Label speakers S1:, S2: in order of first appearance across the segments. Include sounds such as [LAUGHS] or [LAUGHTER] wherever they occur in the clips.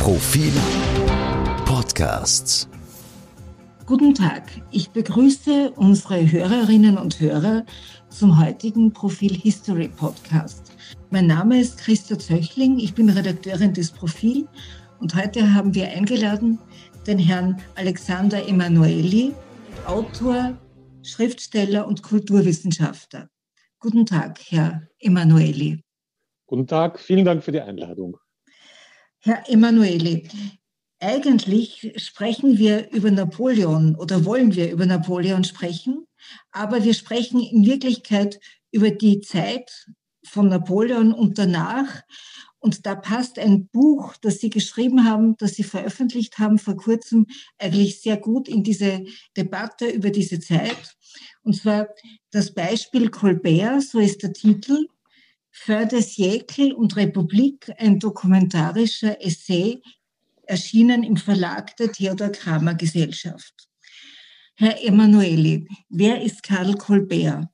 S1: Profil Podcasts.
S2: Guten Tag, ich begrüße unsere Hörerinnen und Hörer zum heutigen Profil History Podcast. Mein Name ist Christa Zöchling, ich bin Redakteurin des Profil und heute haben wir eingeladen den Herrn Alexander Emanueli, Autor, Schriftsteller und Kulturwissenschaftler. Guten Tag, Herr Emanueli.
S3: Guten Tag, vielen Dank für die Einladung.
S2: Herr Emanueli, eigentlich sprechen wir über Napoleon oder wollen wir über Napoleon sprechen, aber wir sprechen in Wirklichkeit über die Zeit von Napoleon und danach. Und da passt ein Buch, das Sie geschrieben haben, das Sie veröffentlicht haben vor kurzem, eigentlich sehr gut in diese Debatte über diese Zeit. Und zwar das Beispiel Colbert, so ist der Titel, Für des Siècle und Republik, ein dokumentarischer Essay, erschienen im Verlag der Theodor Kramer Gesellschaft. Herr Emanueli, wer ist Karl Colbert?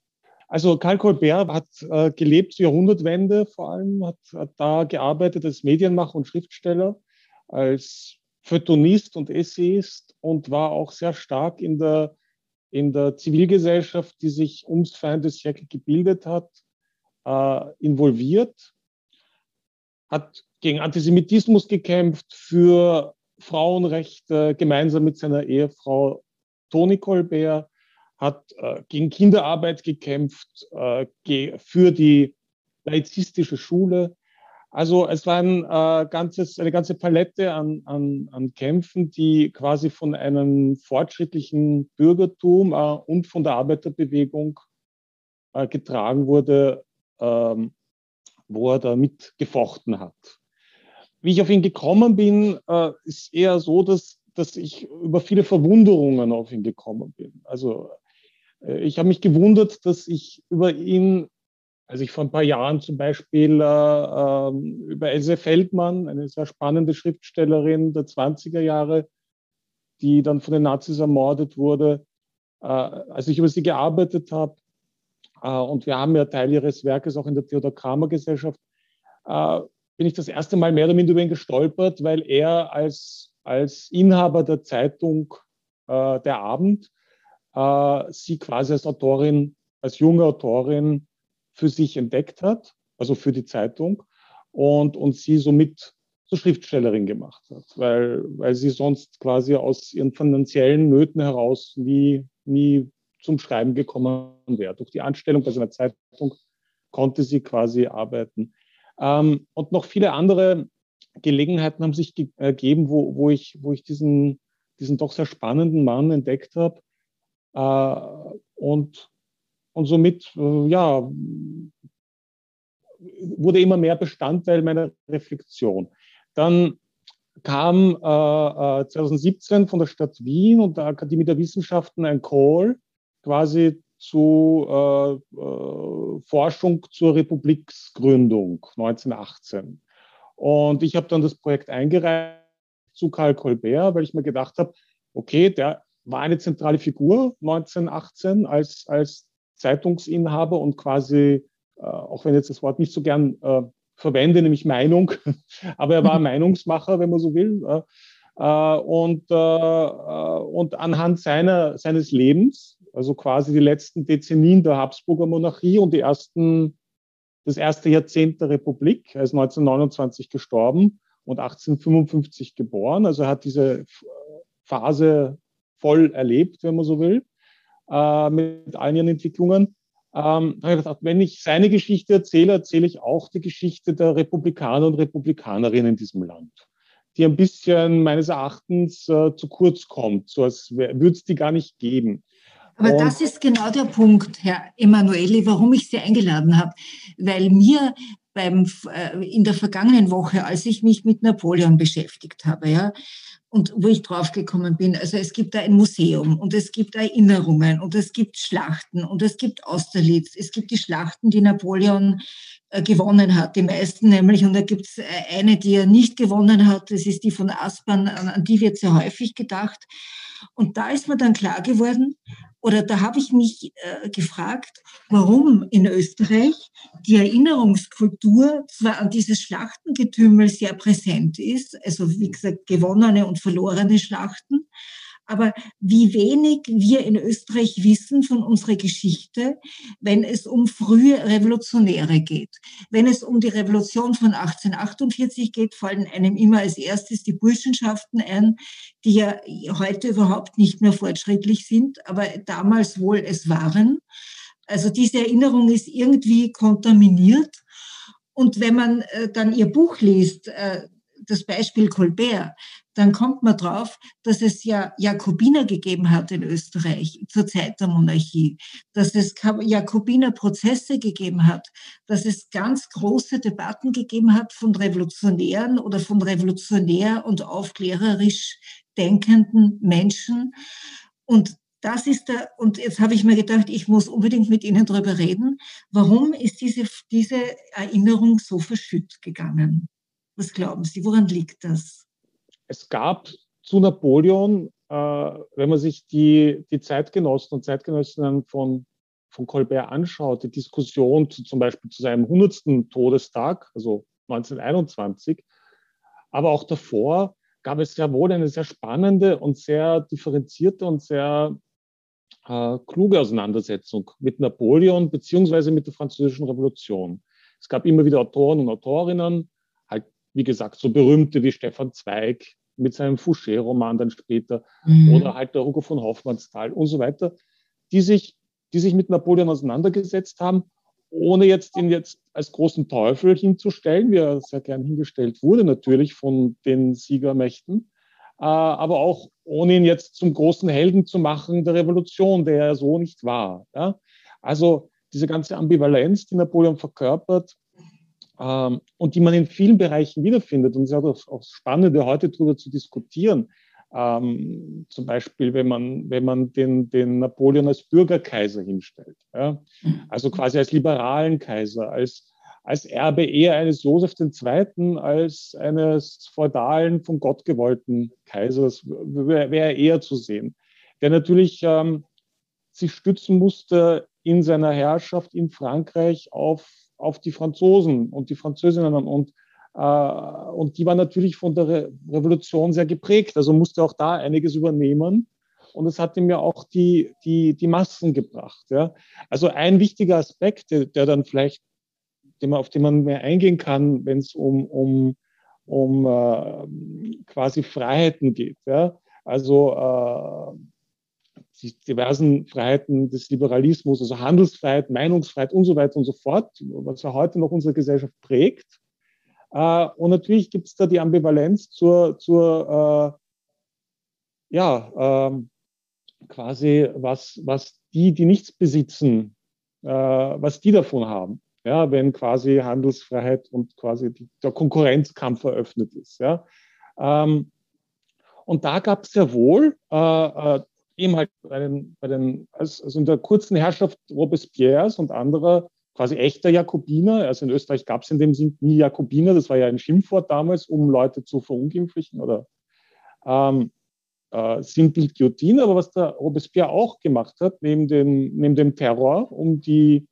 S3: Also Karl Colbert hat äh, gelebt zur Jahrhundertwende vor allem, hat, hat da gearbeitet als Medienmacher und Schriftsteller, als Feuilletonist und Essayist und war auch sehr stark in der, in der Zivilgesellschaft, die sich ums Feindesjäckel gebildet hat, äh, involviert, hat gegen Antisemitismus gekämpft, für Frauenrechte gemeinsam mit seiner Ehefrau Toni Colbert, hat äh, gegen Kinderarbeit gekämpft, äh, ge für die laizistische Schule. Also es war ein, äh, ganzes, eine ganze Palette an, an, an Kämpfen, die quasi von einem fortschrittlichen Bürgertum äh, und von der Arbeiterbewegung äh, getragen wurde, ähm, wo er da mitgefochten hat. Wie ich auf ihn gekommen bin, äh, ist eher so, dass, dass ich über viele Verwunderungen auf ihn gekommen bin. Also äh, ich habe mich gewundert, dass ich über ihn, als ich vor ein paar Jahren zum Beispiel äh, ähm, über Else Feldmann, eine sehr spannende Schriftstellerin der 20er Jahre, die dann von den Nazis ermordet wurde, äh, als ich über sie gearbeitet habe, und wir haben ja Teil ihres Werkes auch in der Theodor Kramer Gesellschaft, äh, bin ich das erste Mal mehr oder minder über ihn gestolpert, weil er als, als Inhaber der Zeitung äh, Der Abend äh, sie quasi als Autorin, als junge Autorin für sich entdeckt hat, also für die Zeitung, und, und sie somit zur Schriftstellerin gemacht hat, weil, weil sie sonst quasi aus ihren finanziellen Nöten heraus nie, nie zum Schreiben gekommen wäre. Durch die Anstellung bei seiner Zeitung konnte sie quasi arbeiten. Ähm, und noch viele andere Gelegenheiten haben sich ergeben, wo, wo, ich, wo ich diesen, diesen doch sehr spannenden Mann entdeckt habe, äh, und, und somit, äh, ja, wurde immer mehr Bestandteil meiner Reflexion. Dann kam äh, 2017 äh, von der Stadt Wien und der Akademie der Wissenschaften ein Call quasi zu äh, äh, Forschung zur Republiksgründung 1918. Und ich habe dann das Projekt eingereicht zu Karl Colbert, weil ich mir gedacht habe, okay, der war eine zentrale Figur 1918 als, als Zeitungsinhaber und quasi, äh, auch wenn jetzt das Wort nicht so gern äh, verwende, nämlich Meinung, [LAUGHS] aber er war mhm. Meinungsmacher, wenn man so will. Äh, und, äh, und anhand seiner, seines Lebens, also quasi die letzten Dezennien der Habsburger Monarchie und die ersten, das erste Jahrzehnt der Republik, er ist 1929 gestorben und 1855 geboren, also er hat diese Phase voll erlebt, wenn man so will, äh, mit allen ihren Entwicklungen. Ähm, habe ich gedacht, wenn ich seine Geschichte erzähle, erzähle ich auch die Geschichte der Republikaner und Republikanerinnen in diesem Land, die ein bisschen meines Erachtens äh, zu kurz kommt, so als würde es die gar nicht geben.
S2: Aber und das ist genau der Punkt, Herr Emanueli, warum ich Sie eingeladen habe, weil mir beim, äh, in der vergangenen Woche, als ich mich mit Napoleon beschäftigt habe, ja, und wo ich draufgekommen bin. Also es gibt da ein Museum und es gibt Erinnerungen und es gibt Schlachten und es gibt Austerlitz. Es gibt die Schlachten, die Napoleon äh, gewonnen hat, die meisten nämlich. Und da gibt es eine, die er nicht gewonnen hat, das ist die von Aspern, an die wird sehr häufig gedacht. Und da ist mir dann klar geworden, oder da habe ich mich äh, gefragt, warum in Österreich die Erinnerungskultur zwar an dieses Schlachtengetümmel sehr präsent ist, also wie gesagt gewonnene und verlorene Schlachten, aber wie wenig wir in Österreich wissen von unserer Geschichte, wenn es um frühe Revolutionäre geht. Wenn es um die Revolution von 1848 geht, fallen einem immer als erstes die Burschenschaften ein, die ja heute überhaupt nicht mehr fortschrittlich sind, aber damals wohl es waren. Also diese Erinnerung ist irgendwie kontaminiert. Und wenn man äh, dann ihr Buch liest, äh, das Beispiel Colbert, dann kommt man drauf, dass es ja Jakobiner gegeben hat in Österreich zur Zeit der Monarchie, dass es Jakobiner Prozesse gegeben hat, dass es ganz große Debatten gegeben hat von Revolutionären oder von revolutionär und aufklärerisch denkenden Menschen. Und das ist der, und jetzt habe ich mir gedacht, ich muss unbedingt mit Ihnen darüber reden. Warum ist diese, diese Erinnerung so verschütt gegangen? Was glauben Sie, woran liegt das?
S3: Es gab zu Napoleon, äh, wenn man sich die, die Zeitgenossen und Zeitgenössinnen von, von Colbert anschaut, die Diskussion zu, zum Beispiel zu seinem 100. Todestag, also 1921, aber auch davor gab es sehr wohl eine sehr spannende und sehr differenzierte und sehr äh, kluge Auseinandersetzung mit Napoleon beziehungsweise mit der Französischen Revolution. Es gab immer wieder Autoren und Autorinnen, wie gesagt, so berühmte wie Stefan Zweig mit seinem Fouché-Roman dann später mhm. oder halt der Hugo von Hoffmannsthal und so weiter, die sich, die sich mit Napoleon auseinandergesetzt haben, ohne jetzt ihn jetzt als großen Teufel hinzustellen, wie er sehr gern hingestellt wurde, natürlich von den Siegermächten, äh, aber auch ohne ihn jetzt zum großen Helden zu machen der Revolution, der er so nicht war. Also diese ganze Ambivalenz, die Napoleon verkörpert, ähm, und die man in vielen Bereichen wiederfindet. Und es ist auch, auch Spannende, heute darüber zu diskutieren. Ähm, zum Beispiel, wenn man, wenn man den, den Napoleon als Bürgerkaiser hinstellt, ja? also quasi als liberalen Kaiser, als, als Erbe eher eines Josef II. als eines feudalen, von Gott gewollten Kaisers, wäre wär eher zu sehen. Der natürlich ähm, sich stützen musste in seiner Herrschaft in Frankreich auf auf die Franzosen und die Französinnen und, äh, und die waren natürlich von der Re Revolution sehr geprägt, also musste auch da einiges übernehmen. Und es hat ihm ja auch die, die, die Massen gebracht. Ja. Also ein wichtiger Aspekt, der, der dann vielleicht, den man, auf den man mehr eingehen kann, wenn es um, um, um äh, quasi Freiheiten geht. Ja. Also äh, die diversen Freiheiten des Liberalismus, also Handelsfreiheit, Meinungsfreiheit und so weiter und so fort, was ja heute noch unsere Gesellschaft prägt. Äh, und natürlich gibt es da die Ambivalenz zur, zur äh, ja, äh, quasi, was, was die, die nichts besitzen, äh, was die davon haben. Ja, wenn quasi Handelsfreiheit und quasi der Konkurrenzkampf eröffnet ist. Ja. Ähm, und da gab es ja wohl äh, äh eben halt bei den, bei den also in der kurzen Herrschaft Robespierres und anderer quasi echter Jakobiner. Also in Österreich gab es in dem Sinn nie Jakobiner, das war ja ein Schimpfwort damals, um Leute zu verunglimpflichen oder ähm, äh, Simple Guillotine. Aber was der Robespierre auch gemacht hat, neben, den, neben dem Terror, um die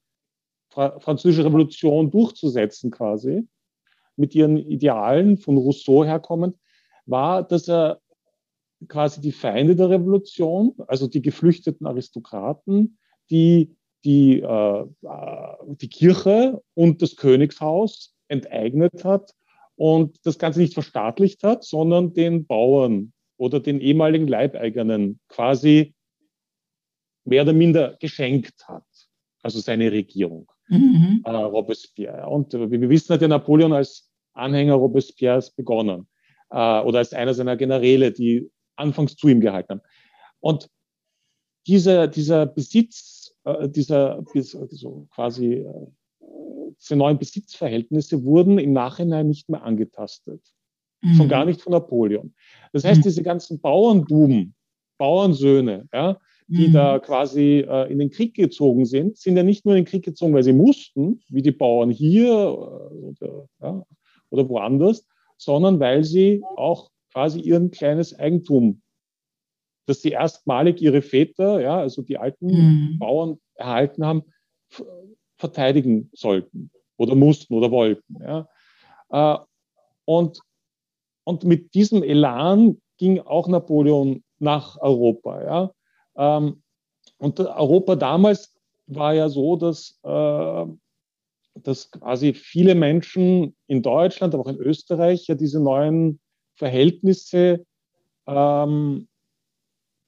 S3: Fra französische Revolution durchzusetzen quasi, mit ihren Idealen von Rousseau herkommend, war, dass er quasi die Feinde der Revolution, also die geflüchteten Aristokraten, die die, äh, äh, die Kirche und das Königshaus enteignet hat und das Ganze nicht verstaatlicht hat, sondern den Bauern oder den ehemaligen Leibeigenen quasi mehr oder minder geschenkt hat, also seine Regierung, mhm. äh, Robespierre. Und wir wissen, hat ja Napoleon als Anhänger Robespierres begonnen äh, oder als einer seiner Generäle, die anfangs zu ihm gehalten haben. Und dieser, dieser Besitz, äh, dieser, so quasi, äh, diese neuen Besitzverhältnisse wurden im Nachhinein nicht mehr angetastet. Mhm. Schon gar nicht von Napoleon. Das heißt, mhm. diese ganzen Bauernbuben, Bauernsöhne, ja, die mhm. da quasi äh, in den Krieg gezogen sind, sind ja nicht nur in den Krieg gezogen, weil sie mussten, wie die Bauern hier äh, oder, ja, oder woanders, sondern weil sie auch quasi ihr kleines Eigentum, das sie erstmalig ihre Väter, ja, also die alten mhm. Bauern erhalten haben, verteidigen sollten oder mussten oder wollten. Ja. Äh, und, und mit diesem Elan ging auch Napoleon nach Europa. Ja. Ähm, und Europa damals war ja so, dass, äh, dass quasi viele Menschen in Deutschland, aber auch in Österreich ja diese neuen Verhältnisse ähm,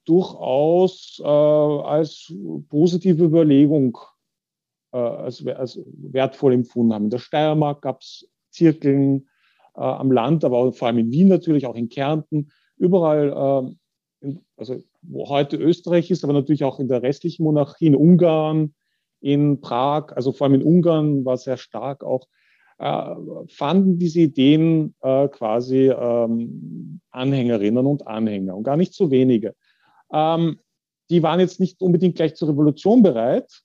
S3: durchaus äh, als positive Überlegung äh, als, als, wertvoll empfunden haben. In der Steiermark gab es Zirkeln äh, am Land, aber vor allem in Wien natürlich, auch in Kärnten, überall, äh, in, also wo heute Österreich ist, aber natürlich auch in der restlichen Monarchie, in Ungarn, in Prag, also vor allem in Ungarn war sehr stark auch, fanden diese Ideen äh, quasi ähm, Anhängerinnen und Anhänger und gar nicht so wenige. Ähm, die waren jetzt nicht unbedingt gleich zur Revolution bereit,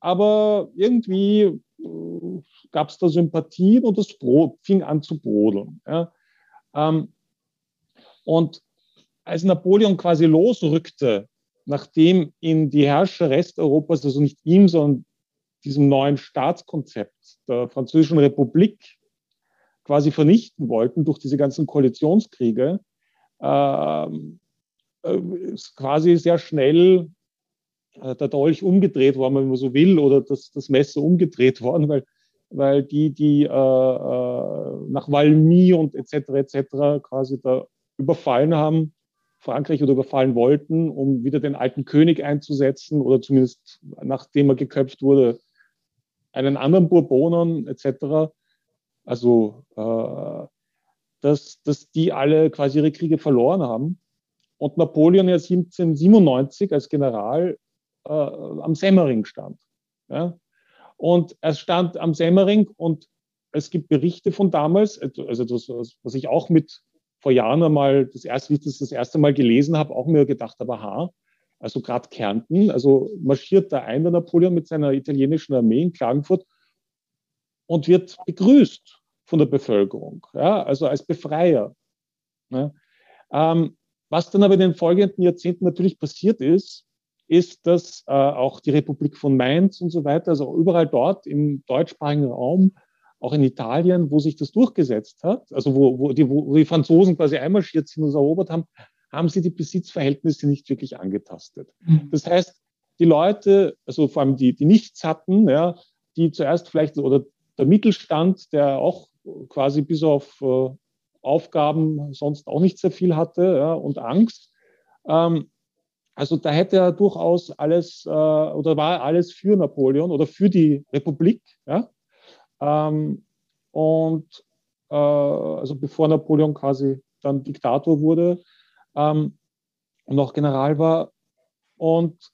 S3: aber irgendwie äh, gab es da Sympathien und das Brot fing an zu brodeln. Ähm, und als Napoleon quasi losrückte, nachdem ihn die Herrscher Resteuropas, also nicht ihm, sondern diesem neuen Staatskonzept der Französischen Republik quasi vernichten wollten durch diese ganzen Koalitionskriege, ähm, äh, ist quasi sehr schnell äh, der Dolch umgedreht worden, wenn man so will, oder das, das Messer umgedreht [LAUGHS] worden, weil, weil die, die äh, äh nach Valmy und etc. etc. quasi da überfallen haben, Frankreich oder überfallen wollten, um wieder den alten König einzusetzen oder zumindest nachdem er geköpft wurde, einen anderen Bourbonen etc. Also, äh, dass, dass die alle quasi ihre Kriege verloren haben. Und Napoleon ja 1797 als General äh, am Semmering stand. Ja? Und er stand am Semmering und es gibt Berichte von damals, also das, was ich auch mit vor Jahren einmal, das erste, wie ich das das erste Mal gelesen habe, auch mir gedacht habe, aha, also gerade Kärnten, also marschiert da ein der Napoleon mit seiner italienischen Armee in Klagenfurt und wird begrüßt von der Bevölkerung, ja, also als Befreier. Ja. Ähm, was dann aber in den folgenden Jahrzehnten natürlich passiert ist, ist, dass äh, auch die Republik von Mainz und so weiter, also überall dort im deutschsprachigen Raum, auch in Italien, wo sich das durchgesetzt hat, also wo, wo, die, wo die Franzosen quasi einmarschiert sind und es erobert haben, haben sie die Besitzverhältnisse nicht wirklich angetastet. Mhm. Das heißt, die Leute, also vor allem die, die nichts hatten, ja, die zuerst vielleicht, oder der Mittelstand, der auch quasi bis auf äh, Aufgaben sonst auch nicht sehr viel hatte ja, und Angst, ähm, also da hätte er durchaus alles äh, oder war alles für Napoleon oder für die Republik. Ja? Ähm, und äh, also bevor Napoleon quasi dann Diktator wurde ähm, und General war. Und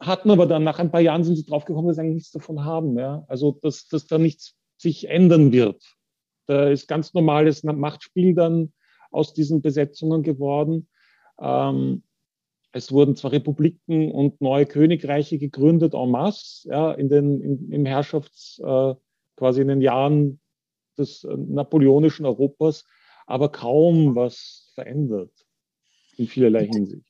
S3: hatten aber dann nach ein paar Jahren sind sie draufgekommen, dass sie eigentlich nichts davon haben. Ja? Also dass, dass da nichts sich ändern wird. Da ist ganz normales Machtspiel dann aus diesen Besetzungen geworden. Ähm, es wurden zwar Republiken und neue Königreiche gegründet en masse, ja, in den, in, im Herrschafts, äh, quasi in den Jahren des äh, napoleonischen Europas, aber kaum was verändert in vielerlei Hinsicht.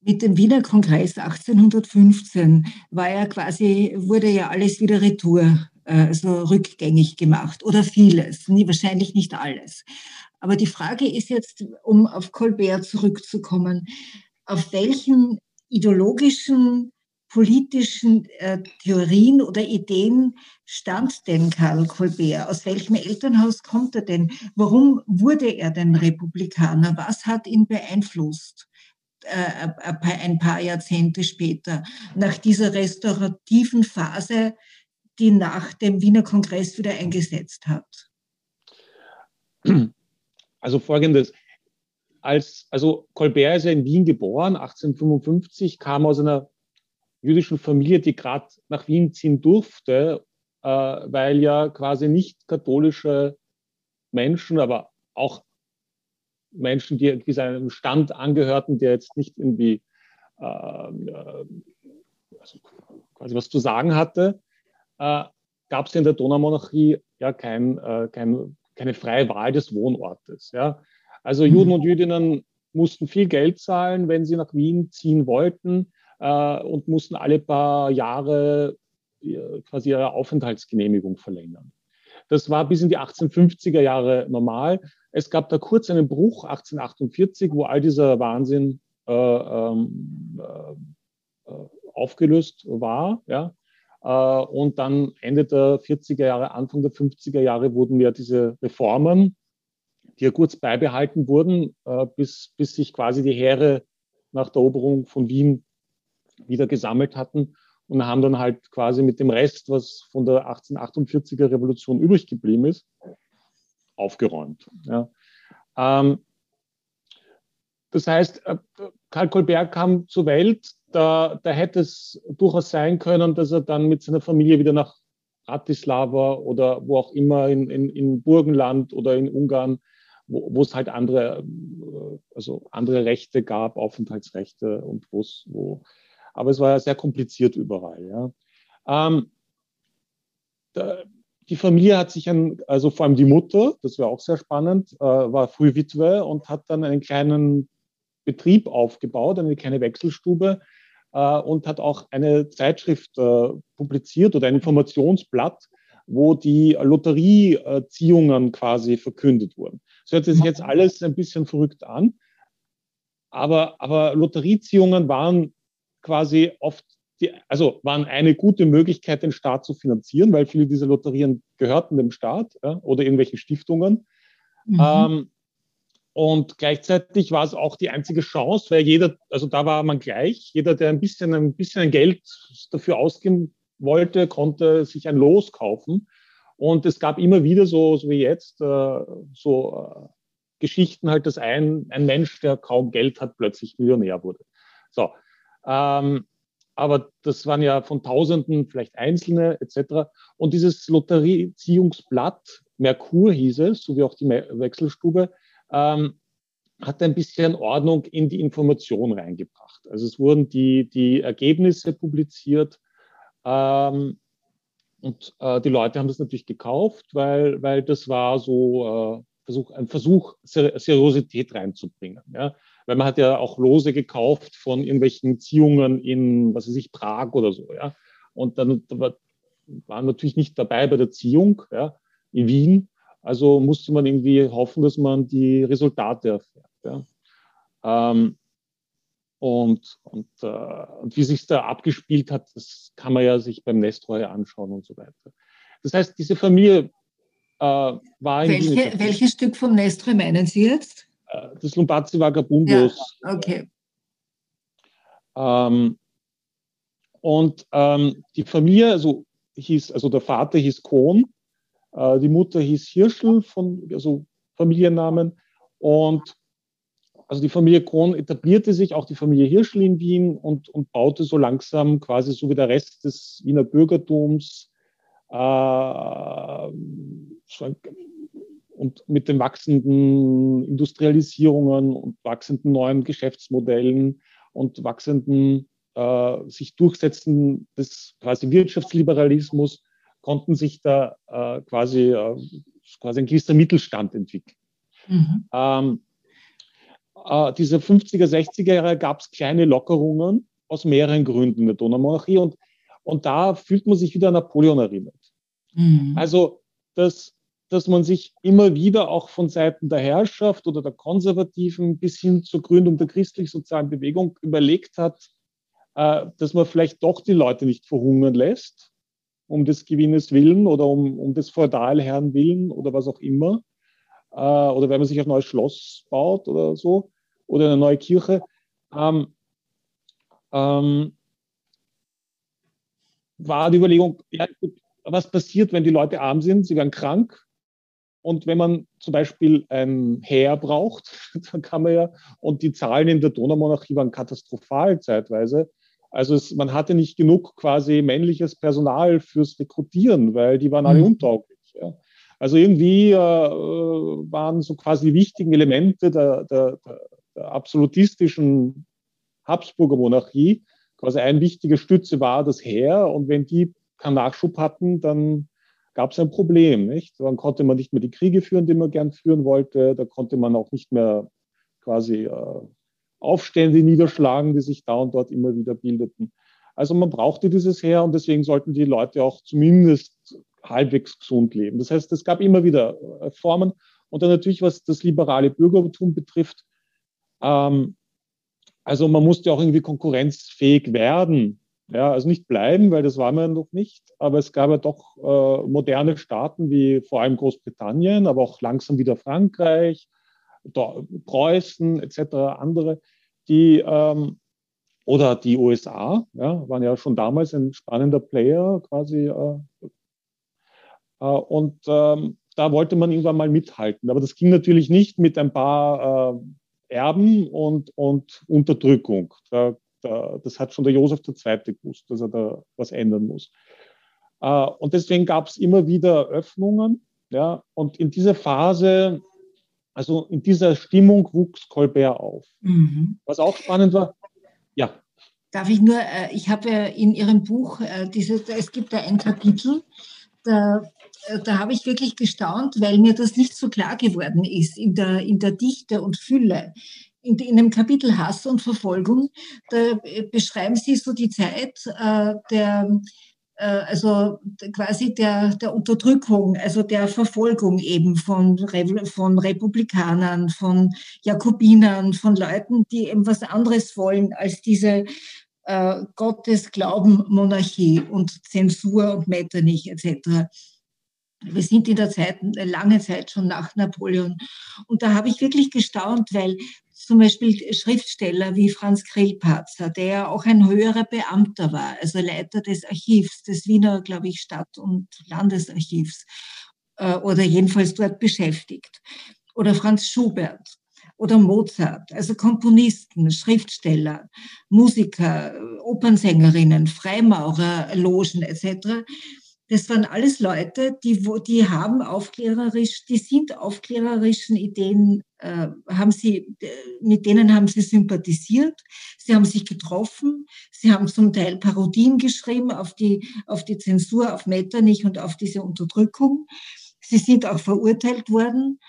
S2: Mit dem Wiener Kongress 1815 war ja quasi, wurde ja alles wieder retour, also rückgängig gemacht oder vieles, nie, wahrscheinlich nicht alles. Aber die Frage ist jetzt, um auf Colbert zurückzukommen, auf welchen ideologischen, politischen äh, Theorien oder Ideen stand denn Karl Colbert? Aus welchem Elternhaus kommt er denn? Warum wurde er denn Republikaner? Was hat ihn beeinflusst? Äh, ein paar Jahrzehnte später, nach dieser restaurativen Phase, die nach dem Wiener Kongress wieder eingesetzt hat?
S3: Also folgendes, als, also Colbert ist ja in Wien geboren, 1855, kam aus einer jüdischen Familie, die gerade nach Wien ziehen durfte, äh, weil ja quasi nicht katholische Menschen, aber auch Menschen, die, die seinem Stand angehörten, der jetzt nicht irgendwie äh, also quasi was zu sagen hatte, äh, gab es in der Donaumonarchie ja kein, äh, kein, keine freie Wahl des Wohnortes. Ja? Also mhm. Juden und Jüdinnen mussten viel Geld zahlen, wenn sie nach Wien ziehen wollten äh, und mussten alle paar Jahre äh, quasi ihre Aufenthaltsgenehmigung verlängern. Das war bis in die 1850er Jahre normal. Es gab da kurz einen Bruch 1848, wo all dieser Wahnsinn äh, ähm, äh, aufgelöst war. Ja? Äh, und dann Ende der 40er Jahre, Anfang der 50er Jahre wurden ja diese Reformen, die ja kurz beibehalten wurden, äh, bis, bis sich quasi die Heere nach der Eroberung von Wien wieder gesammelt hatten und haben dann halt quasi mit dem Rest, was von der 1848er Revolution übrig geblieben ist, aufgeräumt. Ja. Ähm, das heißt, äh, Karl Kolberg kam zur Welt, da, da hätte es durchaus sein können, dass er dann mit seiner Familie wieder nach Bratislava oder wo auch immer in, in, in Burgenland oder in Ungarn, wo, wo es halt andere, äh, also andere Rechte gab, Aufenthaltsrechte und wo aber es war ja sehr kompliziert überall. Ja. Ähm, da, die Familie hat sich, ein, also vor allem die Mutter, das war auch sehr spannend, äh, war früh Witwe und hat dann einen kleinen Betrieb aufgebaut, eine kleine Wechselstube äh, und hat auch eine Zeitschrift äh, publiziert oder ein Informationsblatt, wo die Lotterieziehungen quasi verkündet wurden. Das hört sich jetzt alles ein bisschen verrückt an, aber, aber Lotterieziehungen waren quasi oft, die, also waren eine gute Möglichkeit, den Staat zu finanzieren, weil viele dieser Lotterien gehörten dem Staat ja, oder irgendwelchen Stiftungen. Mhm. Ähm, und gleichzeitig war es auch die einzige Chance, weil jeder, also da war man gleich, jeder, der ein bisschen, ein bisschen Geld dafür ausgeben wollte, konnte sich ein Los kaufen. Und es gab immer wieder so, so wie jetzt, äh, so äh, Geschichten halt, dass ein, ein Mensch, der kaum Geld hat, plötzlich Millionär wurde. So, ähm, aber das waren ja von Tausenden, vielleicht Einzelne etc. Und dieses Lotterieziehungsblatt, Merkur hieß es, so wie auch die Wechselstube, ähm, hat ein bisschen Ordnung in die Information reingebracht. Also es wurden die, die Ergebnisse publiziert ähm, und äh, die Leute haben das natürlich gekauft, weil, weil das war so äh, Versuch, ein Versuch, Seriosität reinzubringen. Ja? Weil man hat ja auch Lose gekauft von irgendwelchen Ziehungen in, was weiß ich, Prag oder so, ja. Und dann war, waren natürlich nicht dabei bei der Ziehung, ja, in Wien. Also musste man irgendwie hoffen, dass man die Resultate erfährt. Ja. Ähm, und, und, äh, und wie sich da abgespielt hat, das kann man ja sich beim Nestroy anschauen und so weiter. Das heißt, diese Familie äh, war
S2: in Welche, Welches Stück vom Nestroy meinen Sie jetzt?
S3: Äh, des Lombardi Vagabundos.
S2: Ja, okay.
S3: Ähm, und ähm, die Familie, also hieß, also der Vater hieß Kohn, äh, die Mutter hieß Hirschel, von, also Familiennamen. Und also die Familie Kohn etablierte sich, auch die Familie Hirschel in Wien und, und baute so langsam quasi so wie der Rest des Wiener Bürgertums äh, und mit den wachsenden Industrialisierungen und wachsenden neuen Geschäftsmodellen und wachsenden äh, sich durchsetzen des quasi Wirtschaftsliberalismus konnten sich da äh, quasi, äh, quasi ein gewisser Mittelstand entwickeln. Mhm. Ähm, äh, diese 50er, 60er Jahre gab es kleine Lockerungen aus mehreren Gründen der Donaumonarchie und, und da fühlt man sich wieder an Napoleon erinnert. Mhm. Also das dass man sich immer wieder auch von Seiten der Herrschaft oder der Konservativen bis hin zur Gründung der christlich-sozialen Bewegung überlegt hat, äh, dass man vielleicht doch die Leute nicht verhungern lässt, um des Gewinnes willen oder um, um des Feudalherrn willen oder was auch immer. Äh, oder wenn man sich ein neues Schloss baut oder so oder eine neue Kirche. Ähm, ähm, war die Überlegung, ja, was passiert, wenn die Leute arm sind? Sie werden krank, und wenn man zum Beispiel ein Heer braucht, [LAUGHS] dann kann man ja, und die Zahlen in der Donaumonarchie waren katastrophal zeitweise. Also es, man hatte nicht genug quasi männliches Personal fürs Rekrutieren, weil die waren alle mhm. untauglich. Ja. Also irgendwie äh, waren so quasi die wichtigen Elemente der, der, der absolutistischen Habsburger Monarchie quasi ein wichtiger Stütze war das Heer. Und wenn die keinen Nachschub hatten, dann gab es ein Problem. Nicht? Dann konnte man nicht mehr die Kriege führen, die man gern führen wollte. Da konnte man auch nicht mehr quasi äh, Aufstände niederschlagen, die sich da und dort immer wieder bildeten. Also man brauchte dieses Heer und deswegen sollten die Leute auch zumindest halbwegs gesund leben. Das heißt, es gab immer wieder äh, Formen. Und dann natürlich, was das liberale Bürgertum betrifft, ähm, also man musste auch irgendwie konkurrenzfähig werden. Ja, also nicht bleiben, weil das war man noch nicht. Aber es gab ja doch äh, moderne Staaten wie vor allem Großbritannien, aber auch langsam wieder Frankreich, Preußen etc., andere, die ähm, oder die USA, ja, waren ja schon damals ein spannender Player quasi. Äh, äh, und ähm, da wollte man irgendwann mal mithalten. Aber das ging natürlich nicht mit ein paar äh, Erben und, und Unterdrückung. Da, da, das hat schon der Josef II. gewusst, dass er da was ändern muss. Äh, und deswegen gab es immer wieder Öffnungen. Ja, und in dieser Phase also in dieser Stimmung wuchs Colbert auf. Mhm. Was auch spannend war, ja.
S2: Darf ich nur, äh, ich habe in Ihrem Buch, äh, dieses, es gibt da ein Kapitel, da, da habe ich wirklich gestaunt, weil mir das nicht so klar geworden ist in der, in der Dichte und Fülle. In, in dem Kapitel Hass und Verfolgung, da beschreiben Sie so die Zeit der äh, also quasi der, der Unterdrückung, also der Verfolgung eben von, von Republikanern, von Jakobinern, von Leuten, die eben was anderes wollen als diese äh, Gottesglauben-Monarchie und Zensur und Metternich etc. Wir sind in der Zeit, lange Zeit schon nach Napoleon. Und da habe ich wirklich gestaunt, weil zum Beispiel Schriftsteller wie Franz Grillparzer, der auch ein höherer Beamter war, also Leiter des Archivs, des Wiener, glaube ich, Stadt- und Landesarchivs, äh, oder jedenfalls dort beschäftigt. Oder Franz Schubert oder Mozart, also Komponisten, Schriftsteller, Musiker, Opernsängerinnen, Freimaurer, Logen etc., das waren alles Leute, die, wo, die haben aufklärerisch, die sind aufklärerischen Ideen, äh, haben sie, äh, mit denen haben sie sympathisiert. Sie haben sich getroffen. Sie haben zum Teil Parodien geschrieben auf die, auf die Zensur, auf Metternich und auf diese Unterdrückung. Sie sind auch verurteilt worden.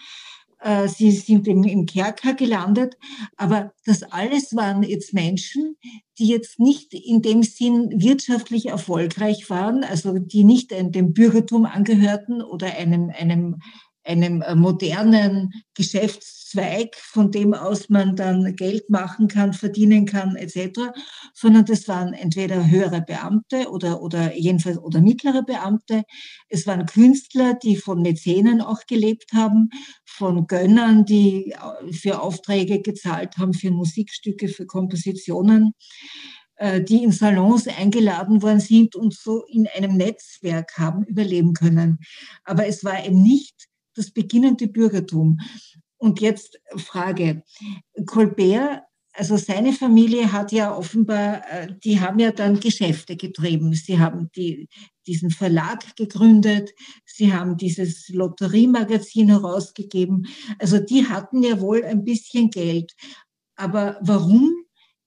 S2: Äh, sie sind im, Kerker gelandet. Aber das alles waren jetzt Menschen, die jetzt nicht in dem Sinn wirtschaftlich erfolgreich waren, also die nicht dem Bürgertum angehörten oder einem, einem einem äh, modernen Geschäftszweig, von dem aus man dann Geld machen kann, verdienen kann, etc., sondern das waren entweder höhere Beamte oder, oder jedenfalls oder mittlere Beamte. Es waren Künstler, die von Mäzenen auch gelebt haben, von Gönnern, die äh, für Aufträge gezahlt haben, für Musikstücke, für Kompositionen äh, die in Salons eingeladen worden sind und so in einem Netzwerk haben überleben können. Aber es war eben nicht das beginnende Bürgertum. Und jetzt Frage, Colbert, also seine Familie hat ja offenbar, äh, die haben ja dann Geschäfte getrieben. Sie haben die, diesen Verlag gegründet, sie haben dieses Lotteriemagazin herausgegeben. Also die hatten ja wohl ein bisschen Geld. Aber warum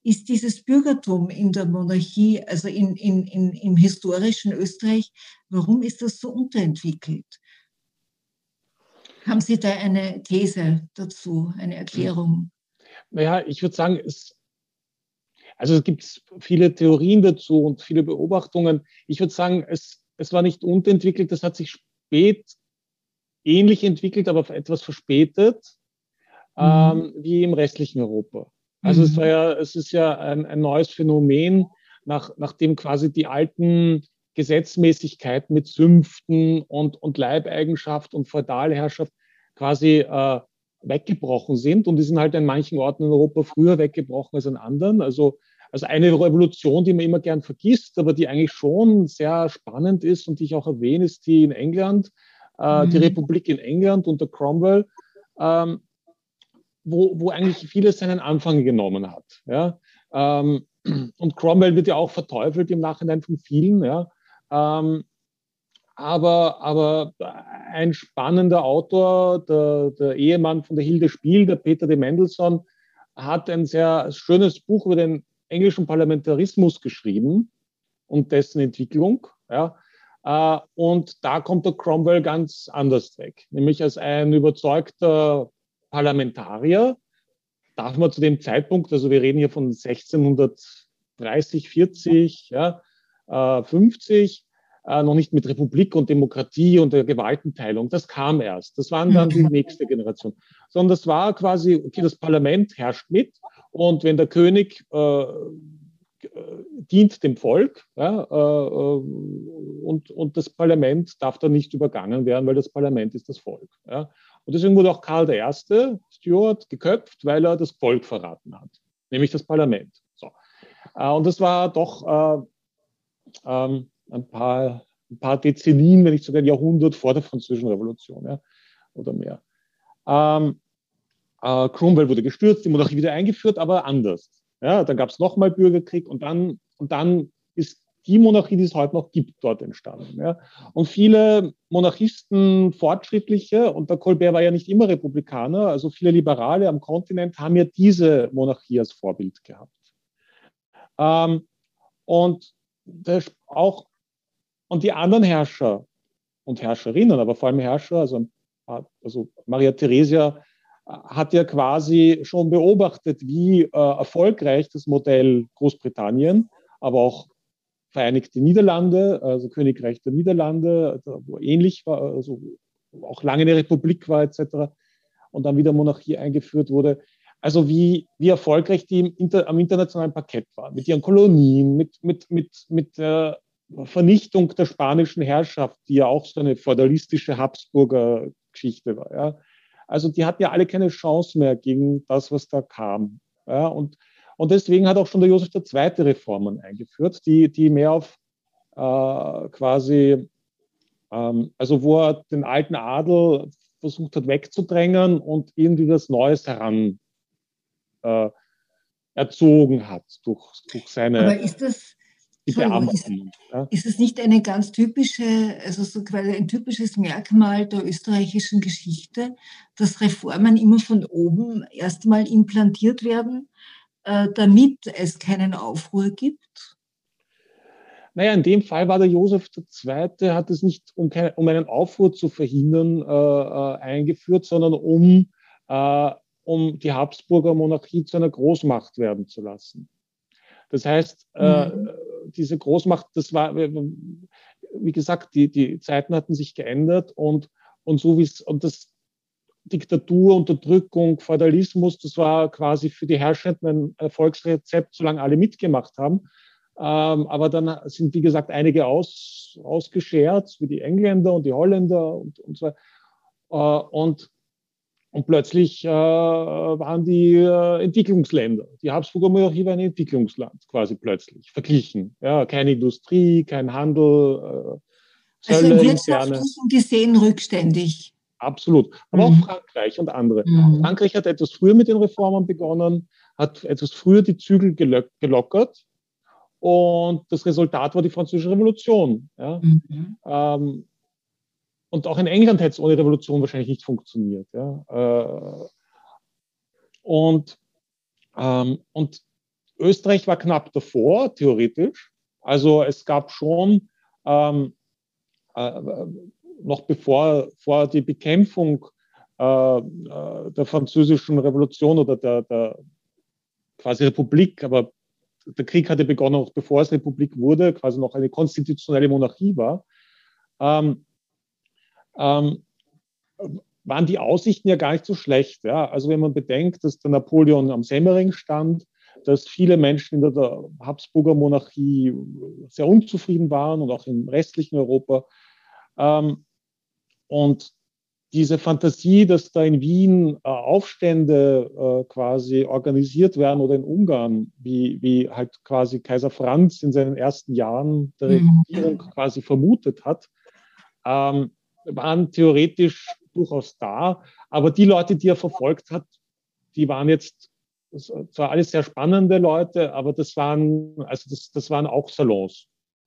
S2: ist dieses Bürgertum in der Monarchie, also in, in, in, im historischen Österreich, warum ist das so unterentwickelt? Haben Sie da eine These dazu, eine Erklärung?
S3: Naja, ich würde sagen, es, also es gibt viele Theorien dazu und viele Beobachtungen. Ich würde sagen, es, es war nicht unterentwickelt, das hat sich spät ähnlich entwickelt, aber etwas verspätet, mhm. ähm, wie im restlichen Europa. Also mhm. es war ja, es ist ja ein, ein neues Phänomen, nach, nachdem quasi die alten Gesetzmäßigkeit mit Sümpften und, und Leibeigenschaft und Feudalherrschaft quasi äh, weggebrochen sind. Und die sind halt in manchen Orten in Europa früher weggebrochen als in anderen. Also, also eine Revolution, die man immer gern vergisst, aber die eigentlich schon sehr spannend ist und die ich auch erwähne, ist die in England, äh, mhm. die Republik in England unter Cromwell, ähm, wo, wo eigentlich vieles seinen Anfang genommen hat. Ja? Ähm, und Cromwell wird ja auch verteufelt im Nachhinein von vielen. Ja? Ähm, aber, aber ein spannender Autor, der, der, Ehemann von der Hilde Spiel, der Peter de Mendelssohn, hat ein sehr schönes Buch über den englischen Parlamentarismus geschrieben und dessen Entwicklung. Ja. Äh, und da kommt der Cromwell ganz anders weg, nämlich als ein überzeugter Parlamentarier, darf man zu dem Zeitpunkt, also wir reden hier von 1630, 40, ja, 50, äh, noch nicht mit Republik und Demokratie und der Gewaltenteilung. Das kam erst. Das waren dann die mhm. nächste Generation. Sondern das war quasi, okay, das Parlament herrscht mit und wenn der König äh, dient dem Volk ja, äh, äh, und, und das Parlament darf dann nicht übergangen werden, weil das Parlament ist das Volk. Ja. Und deswegen wurde auch Karl I. Stuart geköpft, weil er das Volk verraten hat, nämlich das Parlament. So. Äh, und das war doch äh, ähm, ein, paar, ein paar Dezennien, wenn nicht sogar ein Jahrhundert vor der Französischen Revolution ja, oder mehr. Ähm, äh, Cromwell wurde gestürzt, die Monarchie wieder eingeführt, aber anders. Ja, dann gab es nochmal Bürgerkrieg und dann, und dann ist die Monarchie, die es heute noch gibt, dort entstanden. Ja. Und viele Monarchisten, Fortschrittliche, und der Colbert war ja nicht immer Republikaner, also viele Liberale am Kontinent haben ja diese Monarchie als Vorbild gehabt. Ähm, und auch und die anderen Herrscher und Herrscherinnen, aber vor allem Herrscher, also, also Maria Theresia hat ja quasi schon beobachtet, wie äh, erfolgreich das Modell Großbritannien, aber auch Vereinigte Niederlande, also Königreich der Niederlande, wo ähnlich war, also auch lange eine Republik war etc. und dann wieder Monarchie eingeführt wurde. Also wie, wie erfolgreich die im Inter, am internationalen Parkett waren, mit ihren Kolonien, mit, mit, mit, mit der Vernichtung der spanischen Herrschaft, die ja auch so eine feudalistische Habsburger Geschichte war. Ja. Also die hatten ja alle keine Chance mehr gegen das, was da kam. Ja. Und und deswegen hat auch schon der Josef II. Reformen eingeführt, die, die mehr auf äh, quasi, ähm, also wo er den alten Adel versucht hat wegzudrängen und irgendwie was Neues heran äh, erzogen hat durch, durch seine.
S2: Aber ist das, ist, ist es nicht eine ganz typische, also so quasi ein typisches Merkmal der österreichischen Geschichte, dass Reformen immer von oben erstmal implantiert werden äh, damit es keinen Aufruhr gibt?
S3: Naja, in dem Fall war der Josef II., hat es nicht, um, keine, um einen Aufruhr zu verhindern, äh, äh, eingeführt, sondern um, äh, um die Habsburger Monarchie zu einer Großmacht werden zu lassen. Das heißt, äh, mhm. diese Großmacht, das war, wie gesagt, die, die Zeiten hatten sich geändert und, und so wie es, und das, Diktatur, Unterdrückung, Feudalismus, das war quasi für die Herrschenden ein Erfolgsrezept, solange alle mitgemacht haben. Ähm, aber dann sind, wie gesagt, einige aus, ausgeschert, wie die Engländer und die Holländer und, und so. Äh, und, und plötzlich äh, waren die äh, Entwicklungsländer. Die Habsburger Monarchie war ein Entwicklungsland, quasi plötzlich, verglichen. Ja, keine Industrie, kein Handel.
S2: Äh, Zölle, also wirtschaftlich gesehen rückständig.
S3: Absolut. Aber mhm. auch Frankreich und andere. Mhm. Frankreich hat etwas früher mit den Reformen begonnen, hat etwas früher die Zügel gelockert und das Resultat war die Französische Revolution. Ja? Mhm. Ähm, und auch in England hätte es ohne Revolution wahrscheinlich nicht funktioniert. Ja? Äh, und, ähm, und Österreich war knapp davor, theoretisch. Also es gab schon ähm, äh, noch bevor vor die Bekämpfung äh, äh, der französischen Revolution oder der, der quasi Republik, aber der Krieg hatte begonnen, auch bevor es Republik wurde, quasi noch eine konstitutionelle Monarchie war, ähm, ähm, waren die Aussichten ja gar nicht so schlecht. Ja? Also wenn man bedenkt, dass der Napoleon am Semmering stand, dass viele Menschen in der Habsburger Monarchie sehr unzufrieden waren und auch im restlichen Europa. Ähm, und diese Fantasie, dass da in Wien äh, Aufstände äh, quasi organisiert werden oder in Ungarn, wie, wie halt quasi Kaiser Franz in seinen ersten Jahren der mhm. Regierung quasi vermutet hat, ähm, waren theoretisch durchaus da. Aber die Leute, die er verfolgt hat, die waren jetzt zwar alles sehr spannende Leute, aber das waren, also das, das waren auch Salons.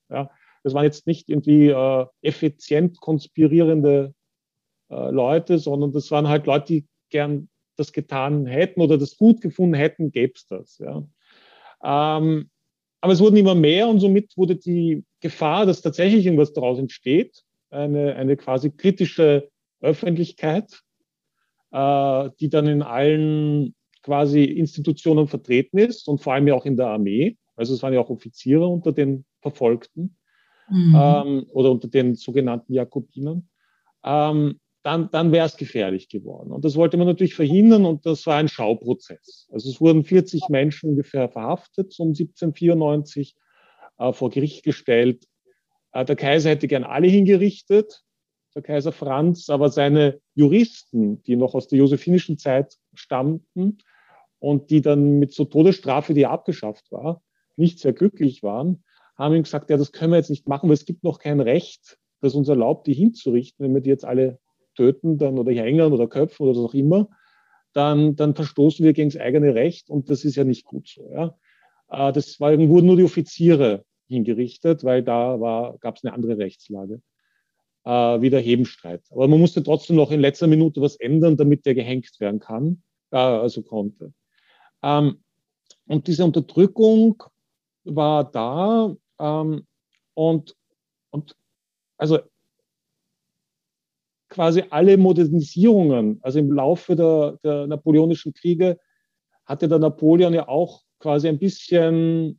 S3: Ja. Das waren jetzt nicht irgendwie äh, effizient konspirierende äh, Leute, sondern das waren halt Leute, die gern das getan hätten oder das gut gefunden hätten, gäbe es das. Ja. Ähm, aber es wurden immer mehr und somit wurde die Gefahr, dass tatsächlich irgendwas daraus entsteht, eine, eine quasi kritische Öffentlichkeit, äh, die dann in allen quasi Institutionen vertreten ist und vor allem ja auch in der Armee. Also es waren ja auch Offiziere unter den Verfolgten mhm. ähm, oder unter den sogenannten Jakobinern. Ähm, dann, dann wäre es gefährlich geworden. Und das wollte man natürlich verhindern und das war ein Schauprozess. Also es wurden 40 Menschen ungefähr verhaftet um 1794, äh, vor Gericht gestellt. Äh, der Kaiser hätte gern alle hingerichtet, der Kaiser Franz, aber seine Juristen, die noch aus der josephinischen Zeit stammten und die dann mit so Todesstrafe, die abgeschafft war, nicht sehr glücklich waren, haben ihm gesagt, ja, das können wir jetzt nicht machen, weil es gibt noch kein Recht, das uns erlaubt, die hinzurichten. Wenn wir die jetzt alle töten dann oder hängen oder köpfen oder was auch immer, dann, dann verstoßen wir gegen das eigene Recht und das ist ja nicht gut so. Ja. Äh, das war, wurden nur die Offiziere hingerichtet, weil da gab es eine andere Rechtslage äh, wie Hebenstreit. Aber man musste trotzdem noch in letzter Minute was ändern, damit der gehängt werden kann, äh, also konnte. Ähm, und diese Unterdrückung war da ähm, und, und also quasi alle Modernisierungen, also im Laufe der, der napoleonischen Kriege hatte der Napoleon ja auch quasi ein bisschen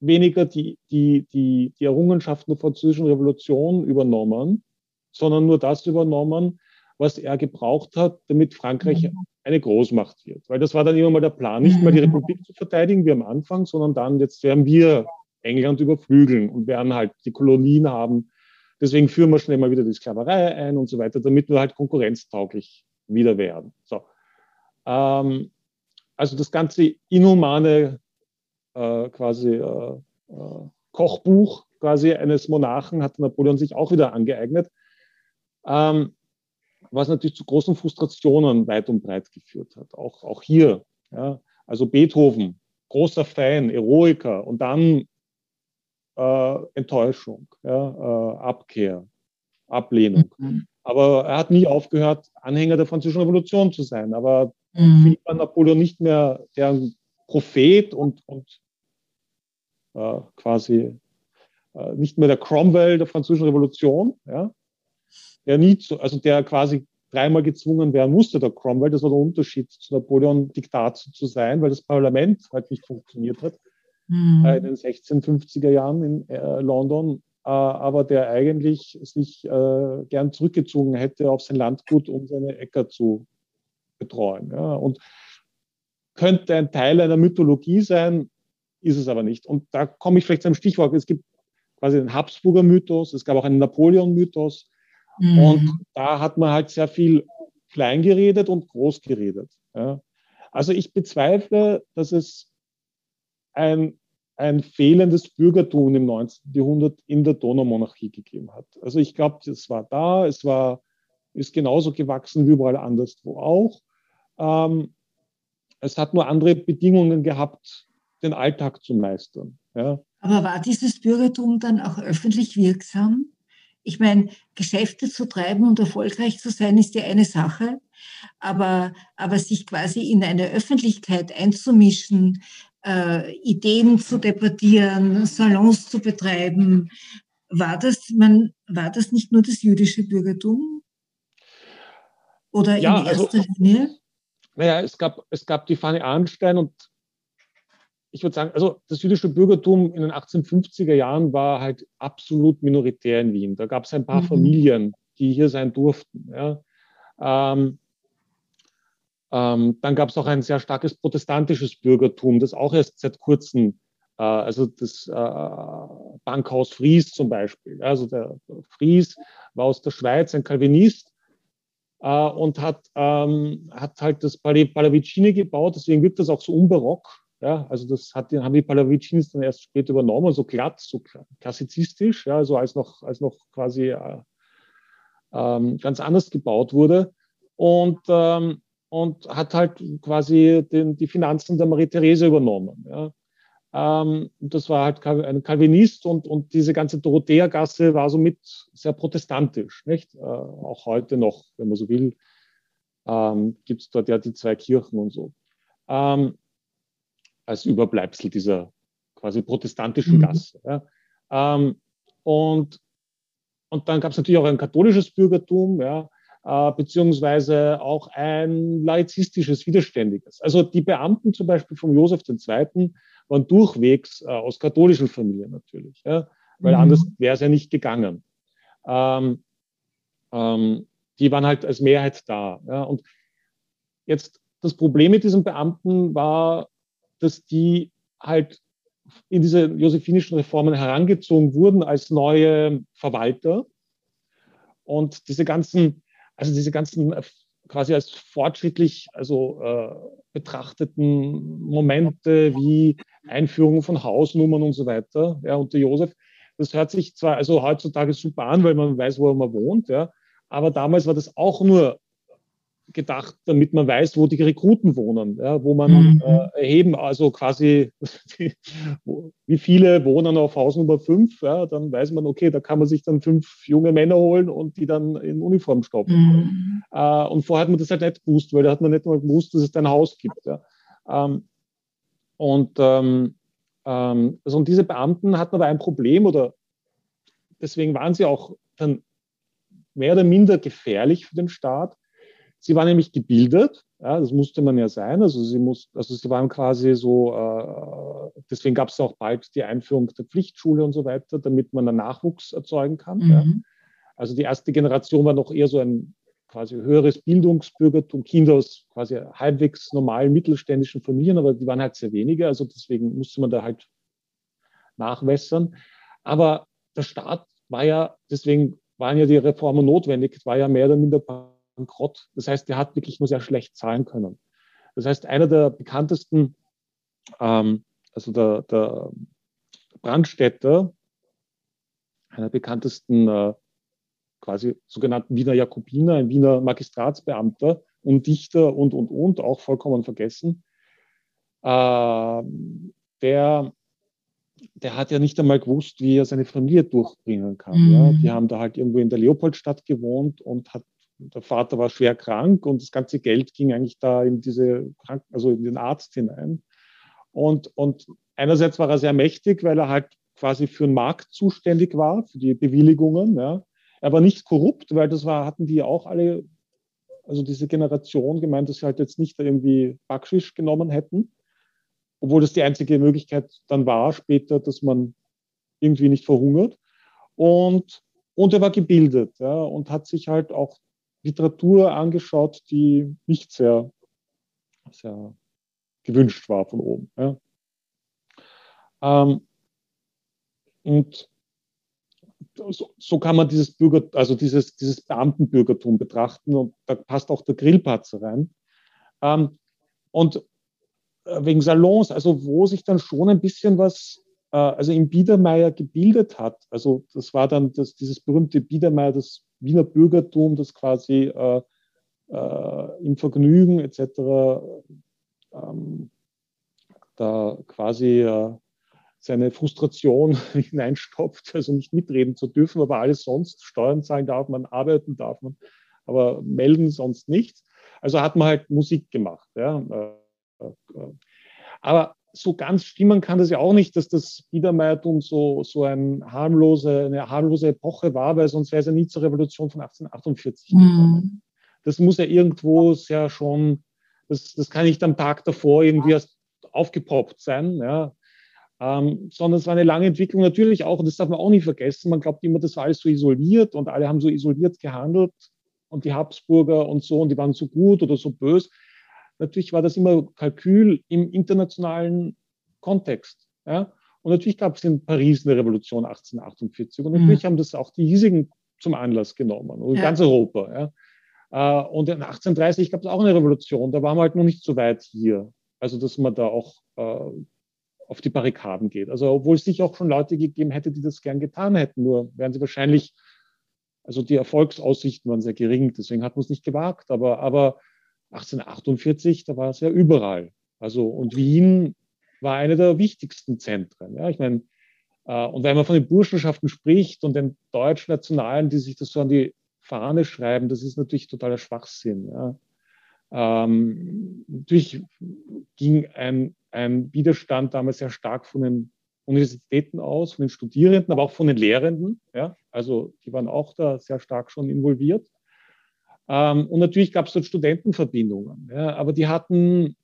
S3: weniger die, die, die, die Errungenschaften der französischen Revolution übernommen, sondern nur das übernommen, was er gebraucht hat, damit Frankreich mhm. eine Großmacht wird. Weil das war dann immer mal der Plan, nicht mehr die mhm. Republik zu verteidigen wie am Anfang, sondern dann, jetzt werden wir England überflügeln und werden halt die Kolonien haben. Deswegen führen wir schnell mal wieder die Sklaverei ein und so weiter, damit wir halt konkurrenztauglich wieder werden. So. Ähm, also das ganze inhumane äh, quasi äh, äh, Kochbuch quasi eines Monarchen hat Napoleon sich auch wieder angeeignet. Ähm, was natürlich zu großen Frustrationen weit und breit geführt hat. Auch, auch hier. Ja. Also Beethoven, großer Fan, Eroiker und dann äh, Enttäuschung, ja, äh, Abkehr, Ablehnung. Mhm. Aber er hat nie aufgehört, Anhänger der Französischen Revolution zu sein. Aber mhm. war Napoleon nicht mehr der Prophet und, und quasi äh, nicht mehr der Cromwell der Französischen Revolution, ja, der nie zu, also der quasi dreimal gezwungen werden musste, der Cromwell. Das war der Unterschied zu Napoleon, Diktat zu sein, weil das Parlament halt nicht funktioniert hat mhm. äh, in den 1650er Jahren in äh, London. Äh, aber der eigentlich sich äh, gern zurückgezogen hätte auf sein Landgut, um seine Äcker zu betreuen. Ja. Und könnte ein Teil einer Mythologie sein, ist es aber nicht. Und da komme ich vielleicht zu einem Stichwort. Es gibt quasi den Habsburger Mythos, es gab auch einen Napoleon-Mythos. Mhm. Und da hat man halt sehr viel klein geredet und groß geredet. Ja. Also ich bezweifle, dass es ein, ein fehlendes Bürgertum im 19. Jahrhundert in der Donaumonarchie gegeben hat. Also ich glaube, es war da, es war, ist genauso gewachsen wie überall anderswo auch. Ähm, es hat nur andere Bedingungen gehabt, den Alltag zu meistern. Ja.
S2: Aber war dieses Bürgertum dann auch öffentlich wirksam? Ich meine, Geschäfte zu treiben und erfolgreich zu sein, ist ja eine Sache, aber, aber sich quasi in eine Öffentlichkeit einzumischen, äh, Ideen zu debattieren, Salons zu betreiben, war das, man, war das nicht nur das jüdische Bürgertum? Oder ja, in erster also, Linie?
S3: Naja, es gab, es gab die Fanny Arnstein und ich würde sagen, also das jüdische Bürgertum in den 1850er Jahren war halt absolut minoritär in Wien. Da gab es ein paar mhm. Familien, die hier sein durften. Ja. Ähm, ähm, dann gab es auch ein sehr starkes protestantisches Bürgertum, das auch erst seit kurzem, äh, also das äh, Bankhaus Fries zum Beispiel. Also der Fries war aus der Schweiz ein Calvinist äh, und hat, ähm, hat halt das Pallavicini gebaut, deswegen wirkt das auch so unbarock. Ja, also das hat, haben die Pallavicis dann erst später übernommen, so glatt, so klassizistisch, ja, so als noch, als noch quasi äh, ähm, ganz anders gebaut wurde. Und, ähm, und hat halt quasi den, die Finanzen der Marie-Therese übernommen. Ja. Ähm, das war halt ein Calvinist und, und diese ganze Dorothea-Gasse war somit sehr protestantisch. Nicht? Äh, auch heute noch, wenn man so will, ähm, gibt es dort ja die zwei Kirchen und so. Ähm, als Überbleibsel dieser quasi protestantischen mhm. Gasse. Ja. Ähm, und, und dann gab es natürlich auch ein katholisches Bürgertum, ja, äh, beziehungsweise auch ein laizistisches, widerständiges. Also die Beamten zum Beispiel von Josef II. waren durchwegs äh, aus katholischen Familien natürlich, ja, weil mhm. anders wäre es ja nicht gegangen. Ähm, ähm, die waren halt als Mehrheit da. Ja, und jetzt das Problem mit diesen Beamten war, dass die halt in diese josephinischen Reformen herangezogen wurden als neue Verwalter. Und diese ganzen, also diese ganzen äh, quasi als fortschrittlich also äh, betrachteten Momente wie Einführung von Hausnummern und so weiter, ja, unter Josef, das hört sich zwar also heutzutage super an, weil man weiß, wo man wohnt, ja, aber damals war das auch nur gedacht, damit man weiß, wo die Rekruten wohnen, ja, wo man mhm. äh, erheben, also quasi [LAUGHS] wie viele wohnen auf Haus Nummer 5, ja, dann weiß man, okay, da kann man sich dann fünf junge Männer holen und die dann in Uniform stopfen. Mhm. Äh, und vorher hat man das halt nicht gewusst, weil da hat man nicht mal gewusst, dass es ein Haus gibt. Ja. Ähm, und, ähm, ähm, also und diese Beamten hatten aber ein Problem oder deswegen waren sie auch dann mehr oder minder gefährlich für den Staat, Sie war nämlich gebildet, ja, das musste man ja sein. Also sie muss, also sie waren quasi so, äh, deswegen gab es auch bald die Einführung der Pflichtschule und so weiter, damit man einen Nachwuchs erzeugen kann. Mhm. Ja. Also die erste Generation war noch eher so ein quasi höheres Bildungsbürgertum, Kinder aus quasi halbwegs normalen mittelständischen Familien, aber die waren halt sehr wenige, also deswegen musste man da halt nachwässern. Aber der Staat war ja, deswegen waren ja die Reformen notwendig, war ja mehr oder minder bankrott. Das heißt, der hat wirklich nur sehr schlecht zahlen können. Das heißt, einer der bekanntesten, ähm, also der, der Brandstätter, einer der bekanntesten äh, quasi sogenannten Wiener Jakobiner, ein Wiener Magistratsbeamter und Dichter und, und, und, auch vollkommen vergessen, äh, der, der hat ja nicht einmal gewusst, wie er seine Familie durchbringen kann. Mhm. Ja. Die haben da halt irgendwo in der Leopoldstadt gewohnt und hat der Vater war schwer krank und das ganze Geld ging eigentlich da in diese Kranken, also in den Arzt hinein. Und, und einerseits war er sehr mächtig, weil er halt quasi für den Markt zuständig war, für die Bewilligungen. Ja. Er war nicht korrupt, weil das war, hatten die auch alle, also diese Generation gemeint, dass sie halt jetzt nicht irgendwie Backschisch genommen hätten, obwohl das die einzige Möglichkeit dann war später, dass man irgendwie nicht verhungert. Und, und er war gebildet ja, und hat sich halt auch Literatur angeschaut, die nicht sehr, sehr gewünscht war von oben. Ja. Ähm, und so, so, kann man dieses Bürger, also dieses, dieses Beamtenbürgertum betrachten und da passt auch der Grillpatzer rein. Ähm, und äh, wegen Salons, also wo sich dann schon ein bisschen was, äh, also im Biedermeier gebildet hat. Also das war dann das, dieses berühmte Biedermeier, das Wiener Bürgertum, das quasi äh, äh, im Vergnügen etc. Ähm, da quasi äh, seine Frustration [LAUGHS] hineinstopft, also nicht mitreden zu dürfen, aber alles sonst, Steuern zahlen darf man, arbeiten darf man, aber melden sonst nichts. Also hat man halt Musik gemacht. Ja. Äh, äh, aber so ganz stimmen kann das ja auch nicht, dass das Biedermeiertum so, so ein harmlose, eine harmlose Epoche war, weil sonst wäre es ja nie zur Revolution von 1848 Mhm. Das muss ja irgendwo sehr schon, das, das kann nicht am Tag davor irgendwie erst aufgepoppt sein, ja. Ähm, sondern es war eine lange Entwicklung natürlich auch, und das darf man auch nicht vergessen, man glaubt immer, das war alles so isoliert und alle haben so isoliert gehandelt und die Habsburger und so und die waren so gut oder so böse. Natürlich war das immer Kalkül im internationalen Kontext. Ja? Und natürlich gab es in Paris eine Revolution 1848 und natürlich mhm. haben das auch die hiesigen zum Anlass genommen, und ja. ganz Europa. Ja? Äh, und in 1830 gab es auch eine Revolution, da waren wir halt noch nicht so weit hier. Also, dass man da auch äh, auf die Barrikaden geht. Also, obwohl es sich auch schon Leute gegeben hätte, die das gern getan hätten, nur wären sie wahrscheinlich, also die Erfolgsaussichten waren sehr gering, deswegen hat man es nicht gewagt. Aber, aber 1848, da war es ja überall. Also, und Wien war eine der wichtigsten Zentren. Ja, ich meine, äh, und wenn man von den Burschenschaften spricht und den Deutschnationalen, die sich das so an die Fahne schreiben, das ist natürlich totaler Schwachsinn. Ja. Ähm, natürlich ging ein, ein Widerstand damals sehr stark von den Universitäten aus, von den Studierenden, aber auch von den Lehrenden. Ja? Also die waren auch da sehr stark schon involviert. Ähm, und natürlich gab es dort Studentenverbindungen, ja? aber die hatten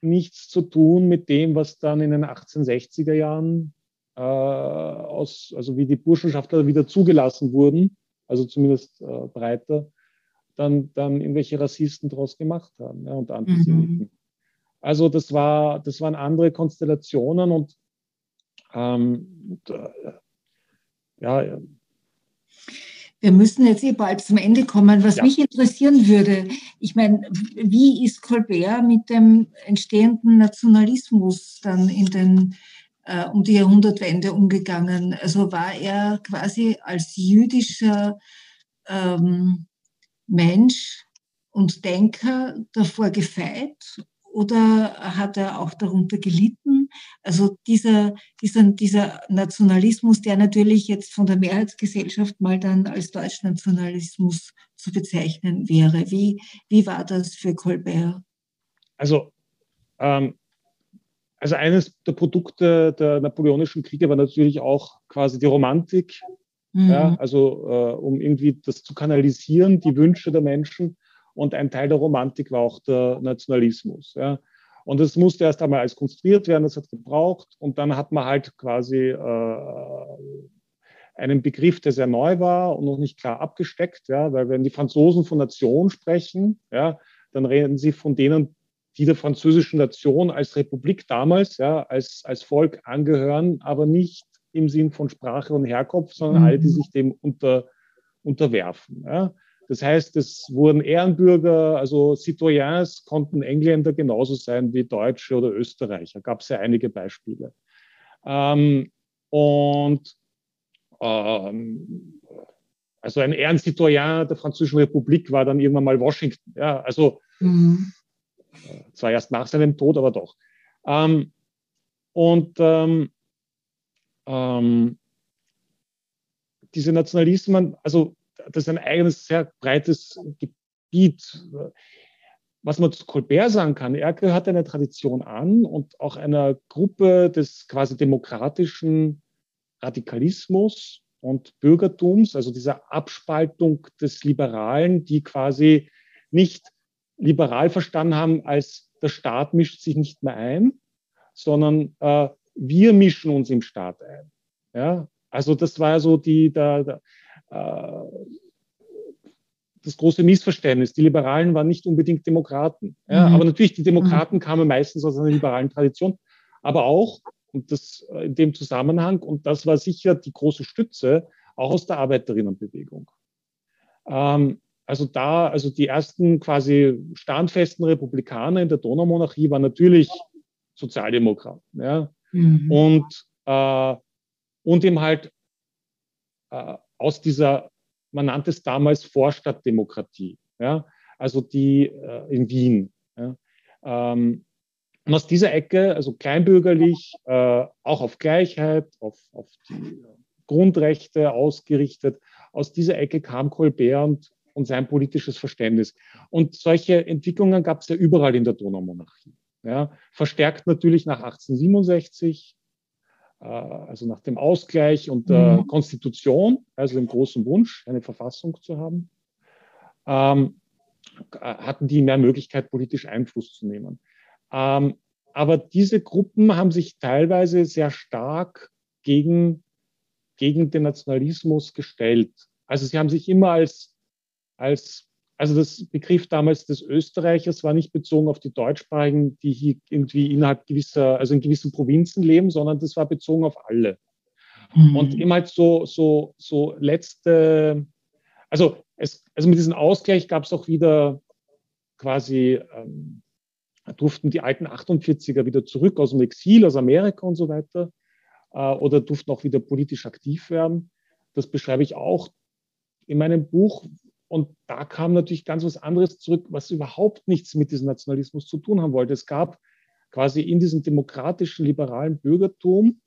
S3: nichts zu tun mit dem, was dann in den 1860er Jahren äh, aus, also wie die Burschenschaftler wieder zugelassen wurden, also zumindest äh, breiter, dann, dann irgendwelche Rassisten daraus gemacht haben ja, und Antisemiten. Mhm. Also das war, das waren andere Konstellationen und, ähm, und äh, ja.
S2: Wir müssen jetzt hier bald zum Ende kommen. Was ja. mich interessieren würde, ich meine, wie ist Colbert mit dem entstehenden Nationalismus dann in den äh, um die Jahrhundertwende umgegangen? Also war er quasi als jüdischer ähm, Mensch und Denker davor gefeit oder hat er auch darunter gelitten? Also dieser, dieser, dieser Nationalismus, der natürlich jetzt von der Mehrheitsgesellschaft mal dann als Deutschnationalismus zu bezeichnen wäre. Wie, wie war das für Colbert?
S3: Also, ähm, also eines der Produkte der napoleonischen Kriege war natürlich auch quasi die Romantik. Mhm. Ja, also äh, um irgendwie das zu kanalisieren, die Wünsche der Menschen. Und ein Teil der Romantik war auch der Nationalismus. Ja. Und das musste erst einmal als konstruiert werden, das hat gebraucht. Und dann hat man halt quasi äh, einen Begriff, der sehr neu war und noch nicht klar abgesteckt, ja, weil wenn die Franzosen von Nation sprechen, ja, dann reden sie von denen, die der französischen Nation als Republik damals, ja, als, als Volk angehören, aber nicht im Sinn von Sprache und Herkunft, sondern mhm. alle, die sich dem unter, unterwerfen. Ja. Das heißt, es wurden Ehrenbürger, also Citoyens konnten Engländer genauso sein wie Deutsche oder Österreicher. Gab es ja einige Beispiele. Ähm, und ähm, also ein Ehrenzitoyen der Französischen Republik war dann irgendwann mal Washington. Ja, also mhm. zwar erst nach seinem Tod, aber doch. Ähm, und ähm, ähm, diese Nationalismen, also das ist ein eigenes, sehr breites Gebiet. Was man zu Colbert sagen kann, er gehört einer Tradition an und auch einer Gruppe des quasi demokratischen Radikalismus und Bürgertums, also dieser Abspaltung des Liberalen, die quasi nicht liberal verstanden haben, als der Staat mischt sich nicht mehr ein, sondern äh, wir mischen uns im Staat ein. Ja? Also das war so die, der, der, das große Missverständnis. Die Liberalen waren nicht unbedingt Demokraten. Ja? Mhm. Aber natürlich, die Demokraten mhm. kamen meistens aus einer liberalen Tradition. Aber auch, und das äh, in dem Zusammenhang, und das war sicher die große Stütze, auch aus der Arbeiterinnenbewegung. Ähm, also da, also die ersten quasi standfesten Republikaner in der Donaumonarchie waren natürlich Sozialdemokraten. Ja? Mhm. Und, äh, und eben halt äh, aus dieser, man nannte es damals Vorstadtdemokratie, ja? also die äh, in Wien. Ja? Ähm, und aus dieser Ecke, also kleinbürgerlich, äh, auch auf Gleichheit, auf, auf die Grundrechte ausgerichtet, aus dieser Ecke kam Colbert und, und sein politisches Verständnis. Und solche Entwicklungen gab es ja überall in der Donaumonarchie. Ja, verstärkt natürlich nach 1867, äh, also nach dem Ausgleich und der mhm. Konstitution, also dem großen Wunsch, eine Verfassung zu haben, ähm, hatten die mehr Möglichkeit, politisch Einfluss zu nehmen. Ähm, aber diese Gruppen haben sich teilweise sehr stark gegen, gegen den Nationalismus gestellt. Also sie haben sich immer als, als also das Begriff damals des Österreichers war nicht bezogen auf die Deutschsprachigen, die hier irgendwie innerhalb gewisser, also in gewissen Provinzen leben, sondern das war bezogen auf alle. Mhm. Und immer halt so, so, so letzte, also es, also mit diesem Ausgleich gab es auch wieder quasi, ähm, durften die alten 48er wieder zurück aus dem Exil, aus Amerika und so weiter, äh, oder durften auch wieder politisch aktiv werden. Das beschreibe ich auch in meinem Buch, und da kam natürlich ganz was anderes zurück, was überhaupt nichts mit diesem Nationalismus zu tun haben wollte. Es gab quasi in diesem demokratischen, liberalen Bürgertum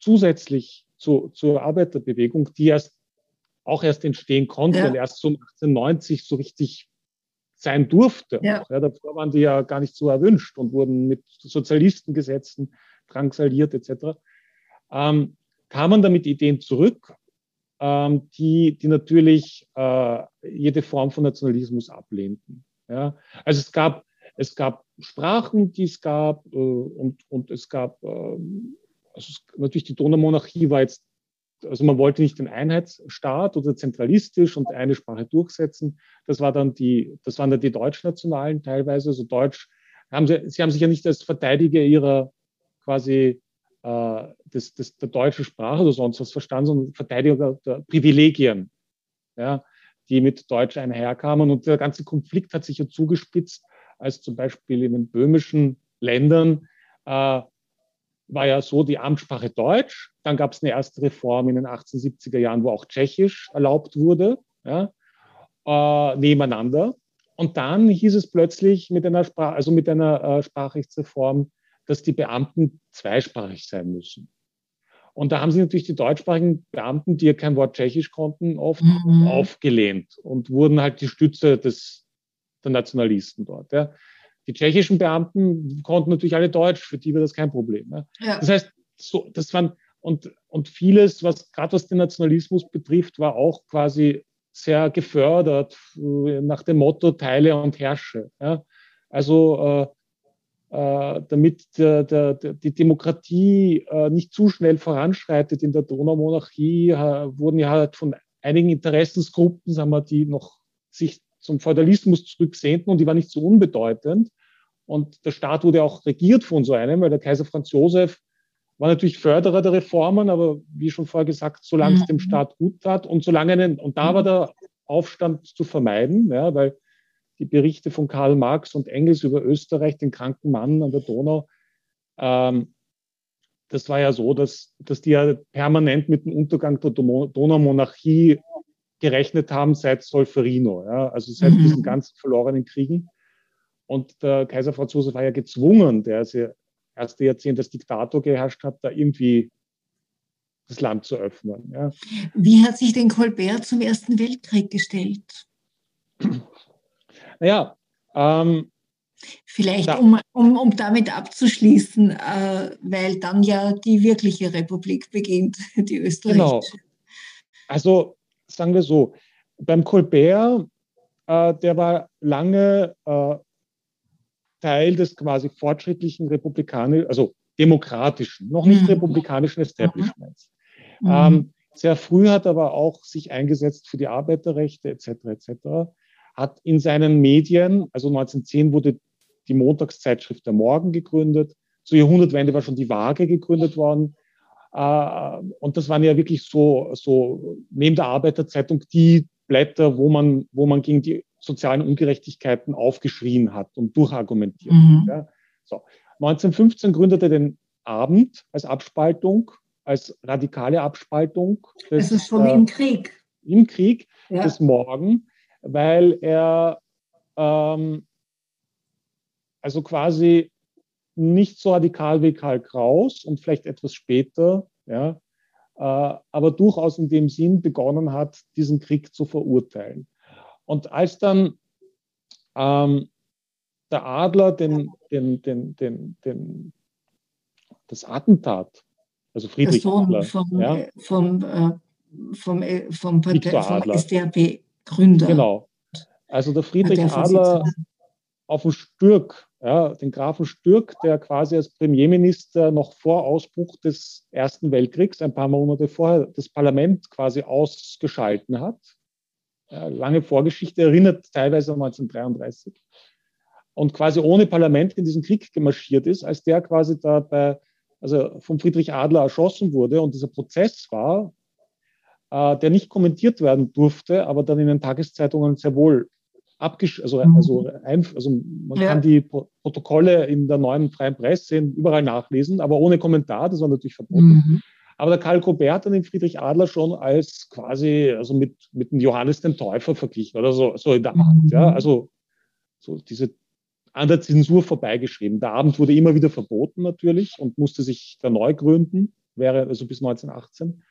S3: zusätzlich zu, zur Arbeiterbewegung, die erst auch erst entstehen konnte ja. und erst so 1890 so richtig sein durfte. Ja. Ja, davor waren die ja gar nicht so erwünscht und wurden mit Sozialistengesetzen drangsaliert etc. Ähm, kam man damit Ideen zurück, ähm, die, die natürlich äh, jede Form von Nationalismus ablehnten. Ja? Also es gab, es gab Sprachen, die es gab äh, und, und es gab, äh, also es, natürlich die Donaumonarchie war jetzt also man wollte nicht den Einheitsstaat oder zentralistisch und eine Sprache durchsetzen. Das war dann die, das waren dann die Deutschnationalen teilweise. Also Deutsch haben sie, sie haben sich ja nicht als Verteidiger ihrer quasi äh, des, des, der deutschen Sprache oder sonst was verstanden, sondern Verteidiger der Privilegien, ja, die mit Deutsch einherkamen. Und der ganze Konflikt hat sich ja zugespitzt, als zum Beispiel in den böhmischen Ländern äh, war ja so die Amtssprache Deutsch. Dann gab es eine erste Reform in den 1870er Jahren, wo auch Tschechisch erlaubt wurde, ja, äh, nebeneinander. Und dann hieß es plötzlich mit einer, Sprach, also mit einer äh, Sprachrechtsreform, dass die Beamten zweisprachig sein müssen. Und da haben sich natürlich die deutschsprachigen Beamten, die ja kein Wort Tschechisch konnten, oft mhm. aufgelehnt und wurden halt die Stütze des, der Nationalisten dort. Ja. Die tschechischen Beamten konnten natürlich alle Deutsch, für die war das kein Problem. Ne? Ja. Das heißt, so, das waren, und, und vieles, was gerade was den Nationalismus betrifft, war auch quasi sehr gefördert äh, nach dem Motto Teile und Herrsche. Ja? Also äh, damit der, der, der, die Demokratie äh, nicht zu schnell voranschreitet in der Donaumonarchie, äh, wurden ja halt von einigen Interessensgruppen, sagen wir, die noch sich zum Feudalismus zurücksehnten und die war nicht so unbedeutend. Und der Staat wurde auch regiert von so einem, weil der Kaiser Franz Josef war natürlich Förderer der Reformen, aber wie schon vorher gesagt, solange mhm. es dem Staat gut tat und solange einen, und da war der Aufstand zu vermeiden, ja, weil die Berichte von Karl Marx und Engels über Österreich, den kranken Mann an der Donau, ähm, das war ja so, dass, dass die ja permanent mit dem Untergang der Donaumonarchie gerechnet haben seit Solferino, ja, also seit mhm. diesen ganzen verlorenen Kriegen. Und der Kaiser Franz Josef war ja gezwungen, der das erste Jahrzehnt als Diktator geherrscht hat, da irgendwie das Land zu öffnen. Ja.
S2: Wie hat sich denn Colbert zum Ersten Weltkrieg gestellt? [CLEARS THROAT]
S3: Naja, ähm,
S2: Vielleicht, ja. um, um, um damit abzuschließen, äh, weil dann ja die wirkliche Republik beginnt, [LAUGHS] die österreichische. Genau.
S3: Also sagen wir so, beim Colbert, äh, der war lange äh, Teil des quasi fortschrittlichen republikanischen, also demokratischen, noch nicht mhm. republikanischen Establishments. Mhm. Ähm, sehr früh hat er aber auch sich eingesetzt für die Arbeiterrechte etc. etc. Hat in seinen Medien, also 1910 wurde die Montagszeitschrift Der Morgen gegründet. Zur Jahrhundertwende war schon die Waage gegründet worden. Äh, und das waren ja wirklich so, so neben der Arbeiterzeitung die Blätter, wo man, wo man gegen die sozialen Ungerechtigkeiten aufgeschrien hat und durchargumentiert. Mhm. Ja. So. 1915 gründete er den Abend als Abspaltung, als radikale Abspaltung.
S2: Des, das ist schon äh, im Krieg.
S3: Im Krieg ja. des Morgen, weil er ähm, also quasi nicht so radikal wie Karl Kraus und vielleicht etwas später, ja, äh, aber durchaus in dem Sinn begonnen hat, diesen Krieg zu verurteilen. Und als dann ähm, der Adler den, den, den, den, den, das Attentat, also Friedrich
S2: Adler, vom, ja, äh, vom, äh, vom, äh, vom, Partei, vom SDAP-Gründer.
S3: Genau. Also der Friedrich der Adler auf dem Stürk ja, den Grafen Stürk, der quasi als Premierminister noch vor Ausbruch des Ersten Weltkriegs, ein paar Monate vorher, das Parlament quasi ausgeschalten hat. Ja, lange Vorgeschichte erinnert teilweise an 1933. Und quasi ohne Parlament in diesen Krieg gemarschiert ist, als der quasi da bei, also von Friedrich Adler erschossen wurde und dieser Prozess war, äh, der nicht kommentiert werden durfte, aber dann in den Tageszeitungen sehr wohl abgesch also, mhm. also, ein, also man ja. kann die Protokolle in der neuen freien Presse überall nachlesen, aber ohne Kommentar, das war natürlich verboten. Mhm. Aber der Karl Kobert hat den Friedrich Adler schon als quasi, also mit, mit dem Johannes den Täufer verglichen oder so, so in der Art. Mhm. Ja, also so diese an der Zensur vorbeigeschrieben. Der Abend wurde immer wieder verboten natürlich und musste sich da neu gründen, wäre also bis 1918.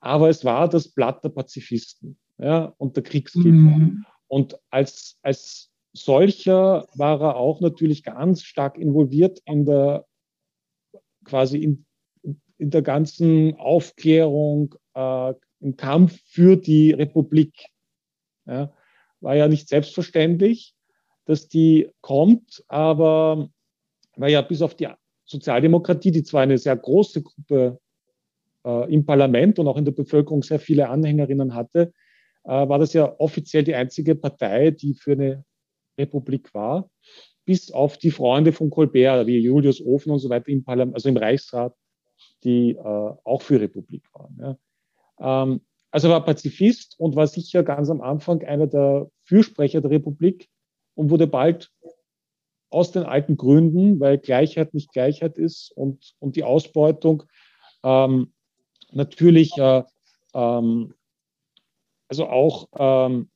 S3: Aber es war das Blatt der Pazifisten ja, und der Kriegsgegner. Mhm. Und als, als solcher war er auch natürlich ganz stark involviert in der quasi in, in der ganzen Aufklärung, äh, im Kampf für die Republik. Ja, war ja nicht selbstverständlich, dass die kommt, aber war ja bis auf die Sozialdemokratie, die zwar eine sehr große Gruppe im Parlament und auch in der Bevölkerung sehr viele Anhängerinnen hatte, äh, war das ja offiziell die einzige Partei, die für eine Republik war, bis auf die Freunde von Colbert, wie Julius Ofen und so weiter im Parlament, also im Reichsrat, die äh, auch für Republik waren. Ja. Ähm, also war Pazifist und war sicher ganz am Anfang einer der Fürsprecher der Republik und wurde bald aus den alten Gründen, weil Gleichheit nicht Gleichheit ist und, und die Ausbeutung ähm, natürlich äh, ähm, also auch ähm,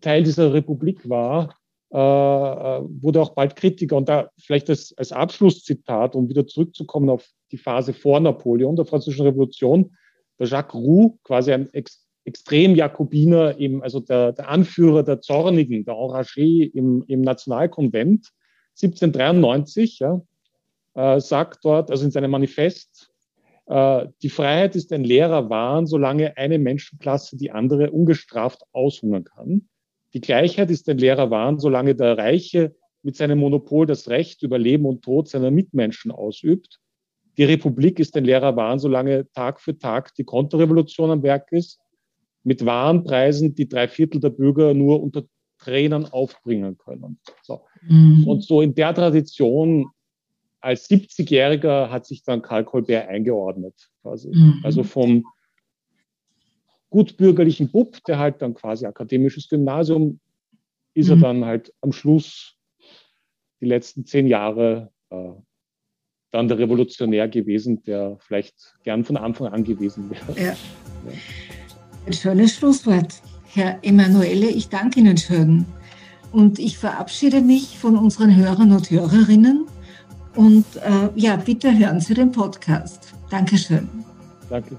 S3: Teil dieser Republik war, äh, äh, wurde auch bald Kritiker. Und da vielleicht als, als Abschlusszitat, um wieder zurückzukommen auf die Phase vor Napoleon, der Französischen Revolution, der Jacques Roux, quasi ein Ex extrem Jakobiner, eben, also der, der Anführer der Zornigen, der Enragé im, im Nationalkonvent, 1793, ja, äh, sagt dort, also in seinem Manifest, die Freiheit ist ein leerer Wahn, solange eine Menschenklasse die andere ungestraft aushungern kann. Die Gleichheit ist ein leerer Wahn, solange der Reiche mit seinem Monopol das Recht über Leben und Tod seiner Mitmenschen ausübt. Die Republik ist ein leerer Wahn, solange Tag für Tag die Konterrevolution am Werk ist, mit Warenpreisen, die drei Viertel der Bürger nur unter Tränen aufbringen können. So. Mhm. Und so in der Tradition als 70-Jähriger hat sich dann Karl Colbert eingeordnet. Quasi. Mhm. Also vom gutbürgerlichen Bub, der halt dann quasi akademisches Gymnasium, ist mhm. er dann halt am Schluss die letzten zehn Jahre äh, dann der Revolutionär gewesen, der vielleicht gern von Anfang an gewesen wäre. Ja. Ja.
S2: Ein schönes Schlusswort, Herr Emanuele. Ich danke Ihnen schön. Und ich verabschiede mich von unseren Hörern und Hörerinnen. Und äh, ja, bitte hören Sie den Podcast. Dankeschön.
S3: Danke.